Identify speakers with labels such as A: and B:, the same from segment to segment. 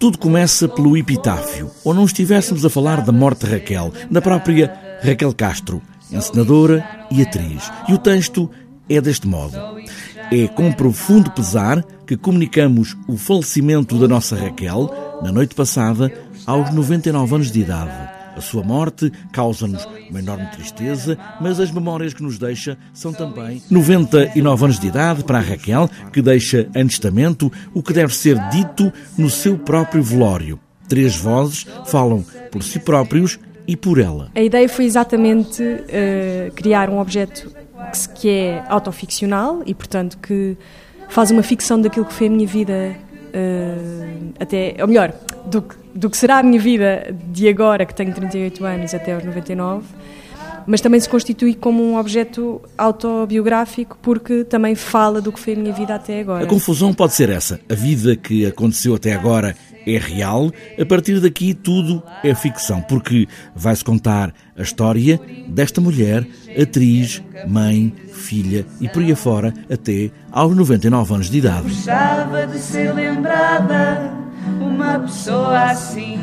A: Tudo começa pelo epitáfio, ou não estivéssemos a falar da morte de Raquel, da própria Raquel Castro, encenadora e atriz. E o texto é deste modo. É com profundo pesar que comunicamos o falecimento da nossa Raquel, na noite passada, aos 99 anos de idade. A sua morte causa-nos uma enorme tristeza, mas as memórias que nos deixa são também 99 anos de idade para a Raquel, que deixa em testamento o que deve ser dito no seu próprio velório. Três vozes falam por si próprios e por ela.
B: A ideia foi exatamente uh, criar um objeto que, que é autoficcional e, portanto, que faz uma ficção daquilo que foi a minha vida uh, até, ou melhor, do, do que será a minha vida de agora, que tenho 38 anos, até aos 99, mas também se constitui como um objeto autobiográfico porque também fala do que foi a minha vida até agora.
A: A confusão pode ser essa. A vida que aconteceu até agora é real, a partir daqui tudo é ficção, porque vai-se contar a história desta mulher, atriz, mãe, filha e por aí afora até aos 99 anos de idade.
C: Gostava de ser lembrada uma pessoa assim,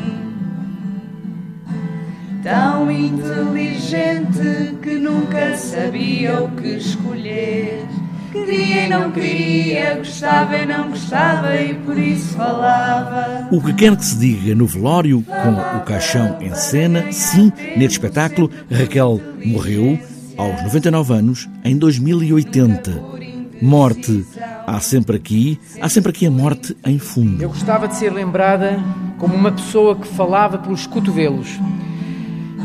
C: tão inteligente que nunca sabia o que escolher. Queria e não queria, gostava e não gostava e por isso falava.
A: O que quer que se diga no velório, com o caixão em cena, sim, neste espetáculo, Raquel morreu aos 99 anos em 2080. Morte há sempre aqui, há sempre aqui a morte em fundo.
D: Eu gostava de ser lembrada como uma pessoa que falava pelos cotovelos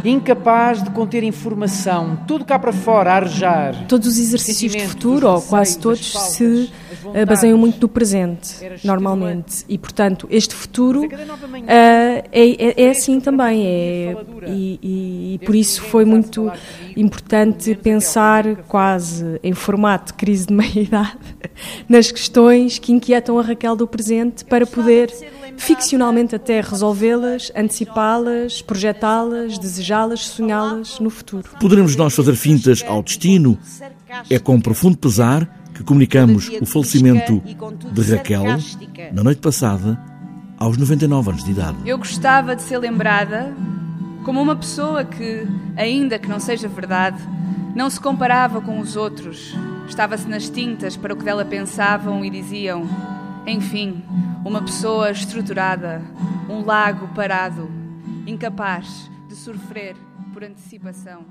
D: incapaz de conter informação, tudo cá para fora, a arejar.
B: Todos os exercícios de futuro, ou quase todos, se baseiam muito no presente, normalmente. E, portanto, este futuro uh, é, é, é, assim também. É, e, e, e, por isso foi muito importante pensar quase em formato de crise de meia-idade nas questões que inquietam a Raquel do presente para poder ficcionalmente até resolvê-las, antecipá-las, projetá-las, desejá-las, sonhá-las no futuro.
A: Poderemos nós fazer fintas ao destino? É com profundo pesar que comunicamos o falecimento de Raquel na noite passada, aos 99 anos de idade.
E: Eu gostava de ser lembrada como uma pessoa que, ainda que não seja verdade, não se comparava com os outros, estava-se nas tintas para o que dela pensavam e diziam. Enfim, uma pessoa estruturada, um lago parado, incapaz de sofrer por antecipação.